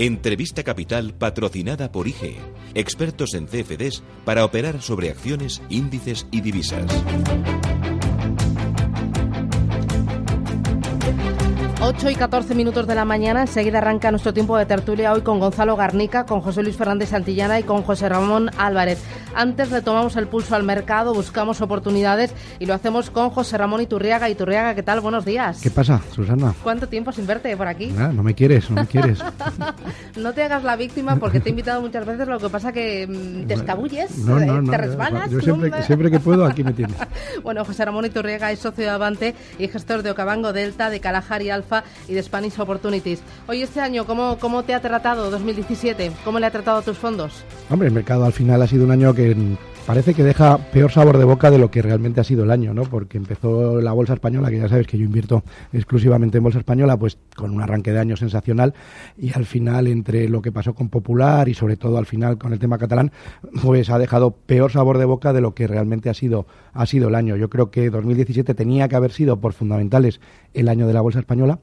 Entrevista Capital patrocinada por IG, expertos en CFDs para operar sobre acciones, índices y divisas. 8 y 14 minutos de la mañana, enseguida arranca nuestro tiempo de tertulia hoy con Gonzalo Garnica, con José Luis Fernández Santillana y con José Ramón Álvarez. Antes retomamos el pulso al mercado, buscamos oportunidades y lo hacemos con José Ramón Iturriaga. Iturriaga, ¿qué tal? Buenos días. ¿Qué pasa, Susana? ¿Cuánto tiempo sin verte por aquí? Ah, no me quieres, no me quieres. no te hagas la víctima porque te he invitado muchas veces, lo que pasa que mm, te escabulles, no, no, te resbalas. Yo siempre, siempre, que puedo aquí me tienes. bueno, José Ramón Iturriaga es socio de Avante y gestor de Ocabango Delta, de Kalahari Alfa y de Spanish Opportunities. Hoy este año, ¿cómo, ¿cómo te ha tratado 2017? ¿Cómo le ha tratado a tus fondos? Hombre, el mercado al final ha sido un año que parece que deja peor sabor de boca de lo que realmente ha sido el año, ¿no? Porque empezó la bolsa española, que ya sabes que yo invierto exclusivamente en bolsa española, pues con un arranque de año sensacional y al final entre lo que pasó con Popular y sobre todo al final con el tema catalán, pues ha dejado peor sabor de boca de lo que realmente ha sido ha sido el año. Yo creo que 2017 tenía que haber sido por fundamentales el año de la bolsa española,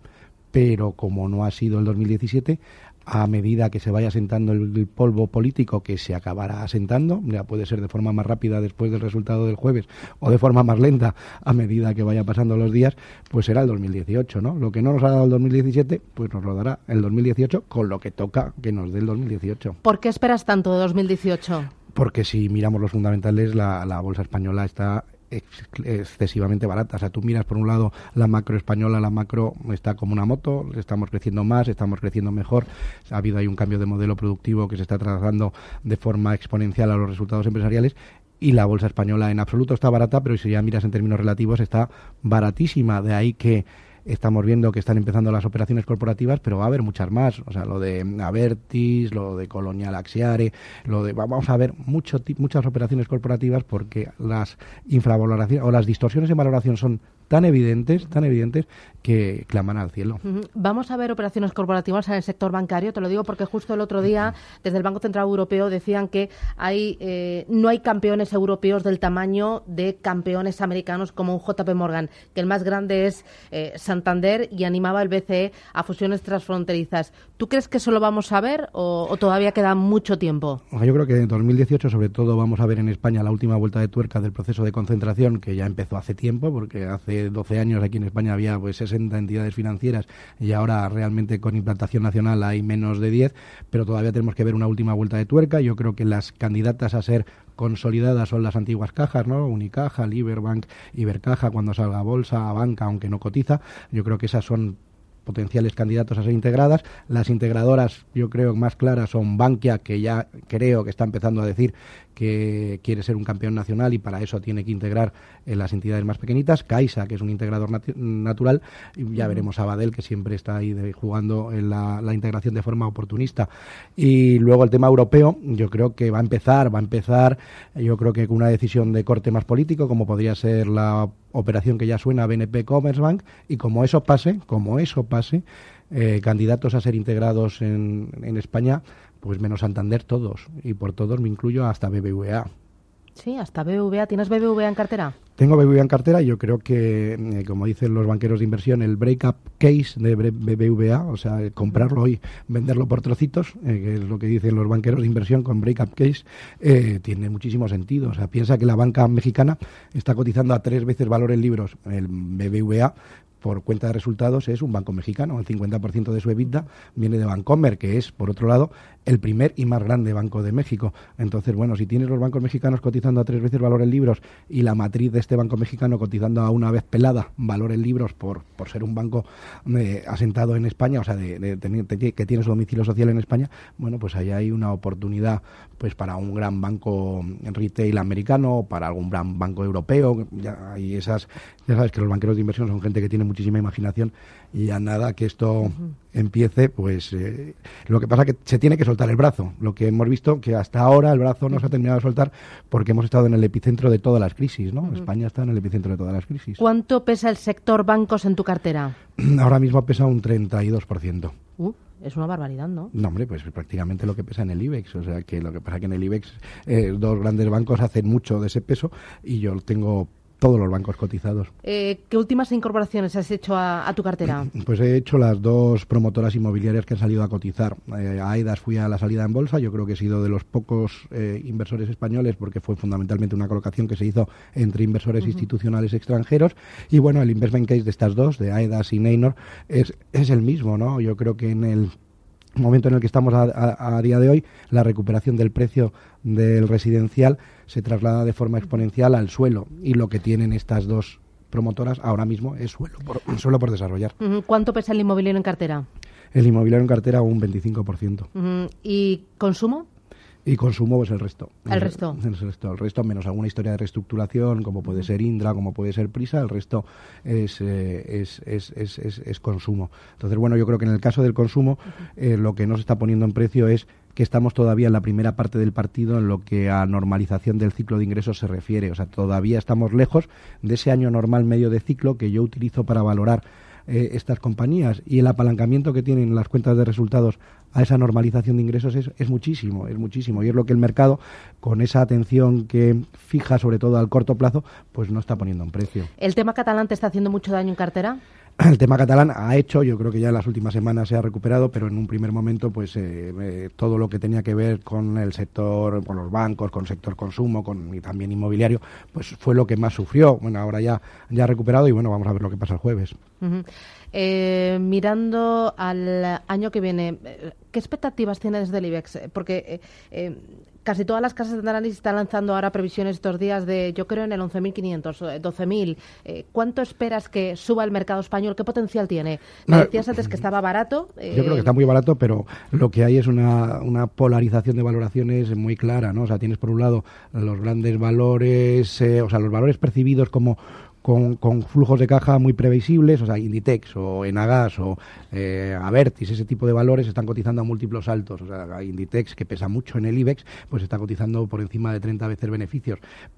pero como no ha sido el 2017, a medida que se vaya asentando el, polvo político que se acabará asentando, ya puede ser de forma más rápida después del resultado del jueves o de forma más lenta a medida que vaya pasando los días, pues será el 2018, ¿no? Lo que no nos ha dado el 2017, pues nos lo dará el 2018 con lo que toca que nos dé el 2018. ¿Por qué esperas tanto de 2018? Porque si miramos los fundamentales, la, la bolsa española está excesivamente barata. O sea, tú miras por un lado la macro española, la macro está como una moto, estamos creciendo más, estamos creciendo mejor. Ha habido ahí un cambio de modelo productivo que se está trazando de forma exponencial a los resultados empresariales y la bolsa española en absoluto está barata, pero si ya miras en términos relativos está baratísima. De ahí que estamos viendo que están empezando las operaciones corporativas, pero va a haber muchas más. O sea, lo de Avertis, lo de Colonial Axiare, lo de. Vamos a ver mucho, muchas operaciones corporativas porque las infravaloraciones o las distorsiones en valoración son tan evidentes, tan evidentes que claman al cielo. Vamos a ver operaciones corporativas en el sector bancario. Te lo digo porque justo el otro día desde el Banco Central Europeo decían que hay eh, no hay campeones europeos del tamaño de campeones americanos como un JP Morgan, que el más grande es eh, Santander y animaba el BCE a fusiones transfronterizas. ¿Tú crees que eso lo vamos a ver o, todavía queda mucho tiempo? Yo creo que en 2018 sobre todo vamos a ver en España la última vuelta de tuerca del proceso de concentración que ya empezó hace tiempo porque hace 12 años aquí en España había pues 60 entidades financieras y ahora realmente con implantación nacional hay menos de 10, pero todavía tenemos que ver una última vuelta de tuerca. Yo creo que las candidatas a ser consolidadas son las antiguas cajas, ¿no? Unicaja, Liberbank, Ibercaja, cuando salga bolsa, banca, aunque no cotiza. Yo creo que esas son potenciales candidatos a ser integradas. Las integradoras, yo creo, más claras son Bankia, que ya creo que está empezando a decir que quiere ser un campeón nacional y para eso tiene que integrar en las entidades más pequeñitas. Caixa, que es un integrador natural. Y ya veremos a Badel, que siempre está ahí jugando en la, la, integración de forma oportunista. Y luego el tema europeo, yo creo que va a empezar, va a empezar, yo creo que con una decisión de corte más político, como podría ser la operación que ya suena BNP Commerzbank, y como eso pase, como eso pase, eh, candidatos a ser integrados en, en España, pues menos Santander todos, y por todos me incluyo hasta BBVA. Sí, hasta BBVA. ¿Tienes BBVA en cartera? Tengo BBVA en cartera y yo creo que, eh, como dicen los banqueros de inversión, el break-up case de BBVA, o sea, comprarlo hoy, venderlo por trocitos, eh, que es lo que dicen los banqueros de inversión con break-up case, eh, tiene muchísimo sentido. O sea, piensa que la banca mexicana está cotizando a tres veces valor en libros. El BBVA por cuenta de resultados es un banco mexicano. El 50% de su EBITDA viene de Bancomer, que es, por otro lado, el primer y más grande banco de México. Entonces, bueno, si tienes los bancos mexicanos cotizando a tres veces valor en libros y la matriz de este banco mexicano cotizando a una vez pelada valor en libros por, por ser un banco eh, asentado en España, o sea, de, que tiene su domicilio social en España, bueno, pues ahí hay una oportunidad pues para un gran banco retail americano, para algún gran banco europeo, ya hay esas, ya sabes que los banqueros de inversión son gente que tiene muchísima imaginación y a nada que esto empiece, pues eh, lo que pasa es que se tiene que soltar el brazo. Lo que hemos visto que hasta ahora el brazo no se ha terminado de soltar porque hemos estado en el epicentro de todas las crisis, ¿no? España está en el epicentro de todas las crisis. ¿Cuánto pesa el sector bancos en tu cartera? Ahora mismo pesa un 32%. Uh, es una barbaridad, ¿no? No, hombre, pues prácticamente lo que pesa en el IBEX. O sea, que lo que pasa que en el IBEX eh, dos grandes bancos hacen mucho de ese peso y yo tengo todos los bancos cotizados. Eh, ¿Qué últimas incorporaciones has hecho a, tu cartera? Pues he hecho las dos promotoras inmobiliarias que han salido a cotizar. Eh, a AIDAS fui a la salida en bolsa, yo creo que he sido de los pocos eh, inversores españoles porque fue fundamentalmente una colocación que se hizo entre inversores institucionales extranjeros. Y bueno, el investment case de estas dos, de AIDAS y Neynor, es, es el mismo, ¿no? Yo creo que en el momento en el que estamos a, día de hoy, la recuperación del precio del residencial se traslada de forma exponencial al suelo y lo que tienen estas dos promotoras ahora mismo es suelo por, suelo por desarrollar. ¿Cuánto pesa el inmobiliario en cartera? El inmobiliario en cartera un 25%. ¿Y consumo? Y consumo, pues el resto. ¿El resto? El, resto, el resto, menos alguna historia de reestructuración, como puede ser Indra, como puede ser Prisa, el resto es, eh, es, es, es, es, consumo. Entonces, bueno, yo creo que en el caso del consumo, eh, lo que no se está poniendo en precio es que estamos todavía en la primera parte del partido en lo que a normalización del ciclo de ingresos se refiere. O sea, todavía estamos lejos de ese año normal medio de ciclo que yo utilizo para valorar eh, estas compañías y el apalancamiento que tienen las cuentas de resultados a esa normalización de ingresos es, es muchísimo, es muchísimo. Y es lo que el mercado, con esa atención que fija sobre todo al corto plazo, pues no está poniendo en precio. ¿El tema catalán te está haciendo mucho daño en cartera? el tema catalán ha hecho, yo creo que ya en las últimas semanas se ha recuperado, pero en un primer momento, pues eh, eh, todo lo que tenía que ver con el sector, con los bancos, con el sector consumo, con y también inmobiliario, pues fue lo que más sufrió. Bueno, ahora ya ya ha recuperado y bueno, vamos a ver lo que pasa el jueves. Eh, mirando al año que viene, ¿qué expectativas tiene desde el IBEX? Porque casi todas las casas de análisis están lanzando ahora previsiones estos días de, yo creo, en el 11.500, 12.000. Eh, eh, ¿Cuánto esperas que suba el mercado español? ¿Qué potencial tiene? Me decías antes que estaba barato. Yo creo que está muy barato, pero lo que hay es una, una polarización de valoraciones muy clara, ¿no? O sea, tienes por un lado los grandes valores, eh, o sea, los valores percibidos como con, con, flujos de caja muy previsibles, o sea, Inditex o Enagas o eh, Avertis, ese tipo de valores están cotizando a múltiplos altos. O sea, Inditex, que pesa mucho en el IBEX, pues está cotizando por encima de 30 veces beneficios.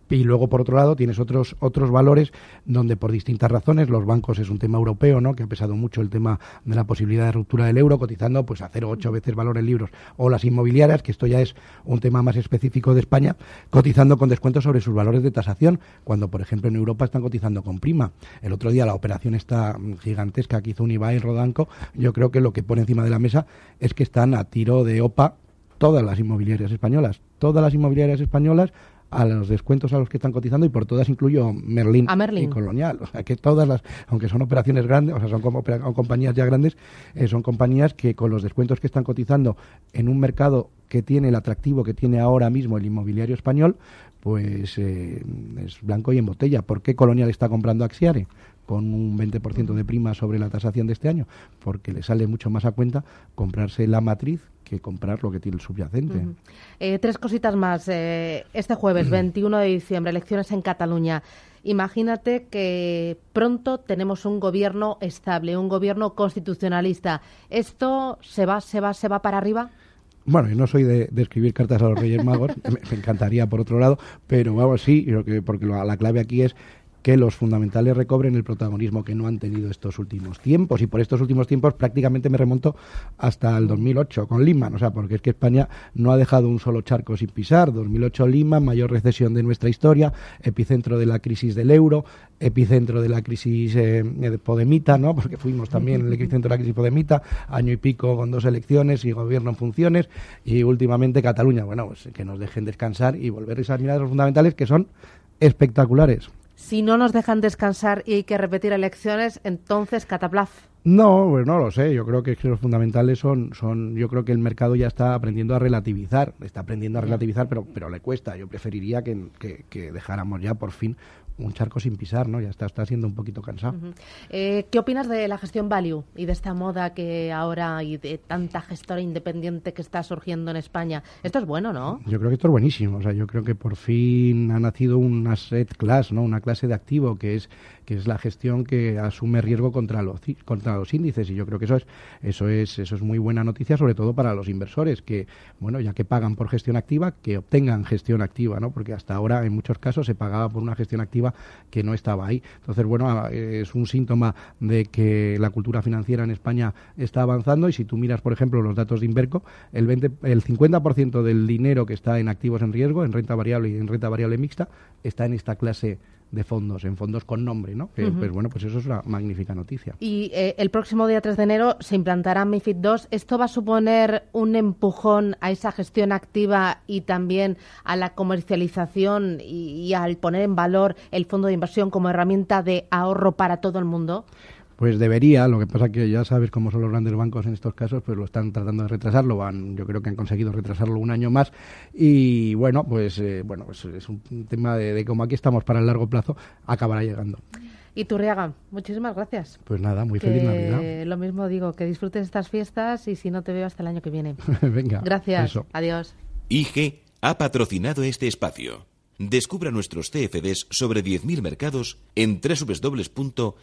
Y luego, por otro lado, tienes otros, otros valores donde, por distintas razones, los bancos es un tema europeo, ¿no? que ha pesado mucho el tema de la posibilidad de ruptura del euro, cotizando pues a 0,8 veces valor en libros. O las inmobiliarias, que esto ya es un tema más específico de España, cotizando con descuentos sobre sus valores de tasación, cuando, por ejemplo, en Europa están cotizando con prima. El otro día la operación esta gigantesca que hizo Unibail Rodanco, yo creo que lo que pone encima de la mesa es que están a tiro de OPA todas las inmobiliarias españolas. Todas las inmobiliarias españolas a los descuentos a los que están cotizando y por todas incluyo Merlin, y Colonial. O sea, que todas las, aunque son operaciones grandes, o sea, son como compañías ya grandes, eh, son compañías que con los descuentos que están cotizando en un mercado que tiene el atractivo que tiene ahora mismo el inmobiliario español, pues eh, es blanco y en botella. ¿Por qué Colonial está comprando Axiare? con un 20% de prima sobre la tasación de este año, porque le sale mucho más a cuenta comprarse la matriz que comprar lo que tiene el subyacente. Eh, tres cositas más. Eh, este jueves, 21 de diciembre, elecciones en Cataluña. Imagínate que pronto tenemos un gobierno estable, un gobierno constitucionalista. ¿Esto se va, se va, se va para arriba? Bueno, yo no soy de, escribir cartas a los Reyes Magos, me, encantaría por otro lado, pero vamos, sí, porque la clave aquí es que los fundamentales recobren el protagonismo que no han tenido estos últimos tiempos. Y por estos últimos tiempos prácticamente me remonto hasta el 2008 con Lehman, o sea, porque es que España no ha dejado un solo charco sin pisar. 2008 Lehman, mayor recesión de nuestra historia, epicentro de la crisis del euro, epicentro de la crisis eh, de Podemita, ¿no? Porque fuimos también el epicentro de la crisis Podemita, año y pico con dos elecciones y gobierno en funciones y últimamente Cataluña. Bueno, pues que nos dejen descansar y volver a examinar los fundamentales que son espectaculares Si no nos dejan descansar y hay que repetir elecciones, entonces cataplaf. No, pues no lo sé. Yo creo que los fundamentales son, son, yo creo que el mercado ya está aprendiendo a relativizar, está aprendiendo a relativizar, pero, pero le cuesta. Yo preferiría que, que dejáramos ya por fin un charco sin pisar, ¿no? Ya está, está siendo un poquito cansado. Eh, ¿Qué opinas de la gestión value y de esta moda que ahora y de tanta gestora independiente que está surgiendo en España? Esto es bueno, ¿no? Yo creo que esto es buenísimo. O sea, yo creo que por fin ha nacido una asset class, ¿no? Una clase de activo que es que es la gestión que asume riesgo contra los contra los índices y yo creo que eso es eso es eso es muy buena noticia sobre todo para los inversores que bueno ya que pagan por gestión activa que obtengan gestión activa no porque hasta ahora en muchos casos se pagaba por una gestión activa que no estaba ahí. Entonces, bueno, es un síntoma de que la cultura financiera en España está avanzando y si tú miras, por ejemplo, los datos de Inverco, el, 20, el 50% del dinero que está en activos en riesgo, en renta variable y en renta variable mixta, está en esta clase de fondos, en fondos con nombre, ¿no? Pues bueno, pues eso es una magnífica noticia. Y eh, el próximo día 3 de enero se implantará MIFID II. ¿Esto va a suponer un empujón a esa gestión activa y también a la comercialización y al poner en valor el fondo de inversión como herramienta de ahorro para todo el mundo? Pues debería, lo que pasa que ya sabes cómo son los grandes bancos en estos casos, pues lo están tratando de retrasarlo, van, yo creo que han conseguido retrasarlo un año más y bueno, pues eh, bueno, pues es un tema de, de cómo aquí estamos para el largo plazo, acabará llegando. Y Turriaga, muchísimas gracias. Pues nada, muy feliz Navidad. Lo mismo digo, que disfrutes estas fiestas y si no te veo hasta el año que viene. Venga. Gracias. Adiós. IG ha patrocinado este espacio. Descubra nuestros CFDs sobre 10.000 mercados en www.ig.com.